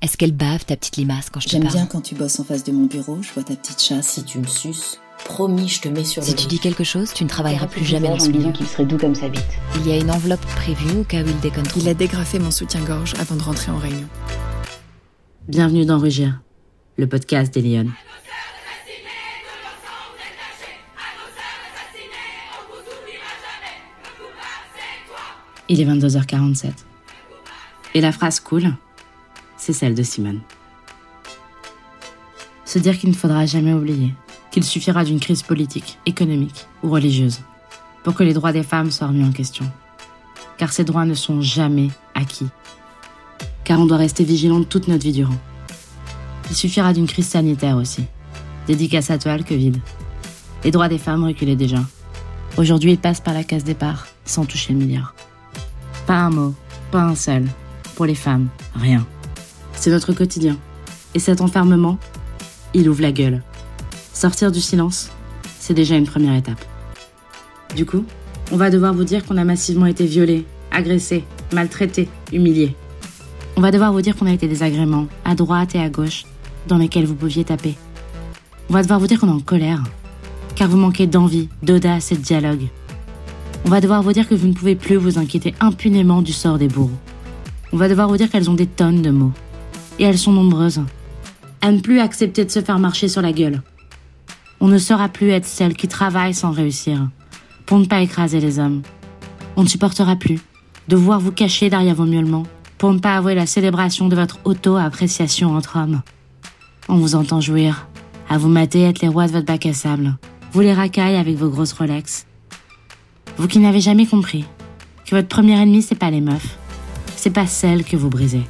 Est-ce qu'elle bave ta petite limace quand je te J'aime parle bien quand tu bosses en face de mon bureau, je vois ta petite chasse. Si tu me suces, promis, je te mets sur Si le tu dos. dis quelque chose, tu ne travailleras plus jamais dans ce milieu. qu'il serait doux comme sa bite. Il y a une enveloppe prévue au cas où il. Il a dégrafé mon soutien-gorge avant de rentrer en réunion. Bienvenue dans Rugir, le podcast des Lyonnes. Il est 22h47. Et la phrase cool, c'est celle de Simone. Se dire qu'il ne faudra jamais oublier qu'il suffira d'une crise politique, économique ou religieuse pour que les droits des femmes soient remis en question. Car ces droits ne sont jamais acquis. Car on doit rester vigilant toute notre vie durant. Il suffira d'une crise sanitaire aussi. Dédicace à toi, le Covid. Les droits des femmes reculaient déjà. Aujourd'hui, ils passent par la case départ, sans toucher le milliard. Pas un mot, pas un seul. Pour les femmes, rien. C'est notre quotidien. Et cet enfermement, il ouvre la gueule. Sortir du silence, c'est déjà une première étape. Du coup, on va devoir vous dire qu'on a massivement été violés, agressés, maltraités, humiliés. On va devoir vous dire qu'on a été des agréments, à droite et à gauche, dans lesquels vous pouviez taper. On va devoir vous dire qu'on est en colère, car vous manquez d'envie, d'audace et de dialogue. On va devoir vous dire que vous ne pouvez plus vous inquiéter impunément du sort des bourreaux. On va devoir vous dire qu'elles ont des tonnes de mots. Et elles sont nombreuses. À ne plus accepter de se faire marcher sur la gueule. On ne saura plus être celle qui travaille sans réussir, pour ne pas écraser les hommes. On ne supportera plus de voir vous cacher derrière vos miaulements, pour ne pas avouer la célébration de votre auto-appréciation entre hommes. On vous entend jouir, à vous mater être les rois de votre bac à sable, vous les racailles avec vos grosses Rolex. Vous qui n'avez jamais compris que votre premier ennemi c'est pas les meufs, c'est pas celles que vous brisez.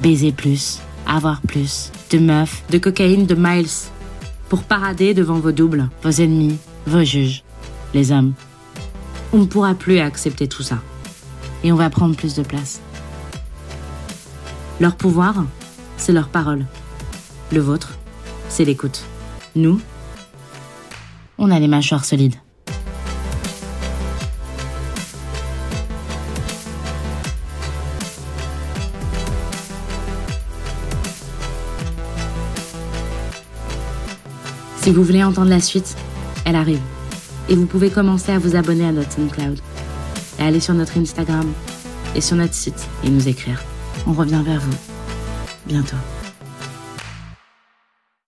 Baiser plus, avoir plus, de meufs, de cocaïne, de miles, pour parader devant vos doubles, vos ennemis, vos juges, les hommes. On ne pourra plus accepter tout ça. Et on va prendre plus de place. Leur pouvoir, c'est leur parole. Le vôtre, c'est l'écoute. Nous, on a les mâchoires solides. Si vous voulez entendre la suite, elle arrive. Et vous pouvez commencer à vous abonner à notre SoundCloud. Et aller sur notre Instagram et sur notre site et nous écrire. On revient vers vous bientôt.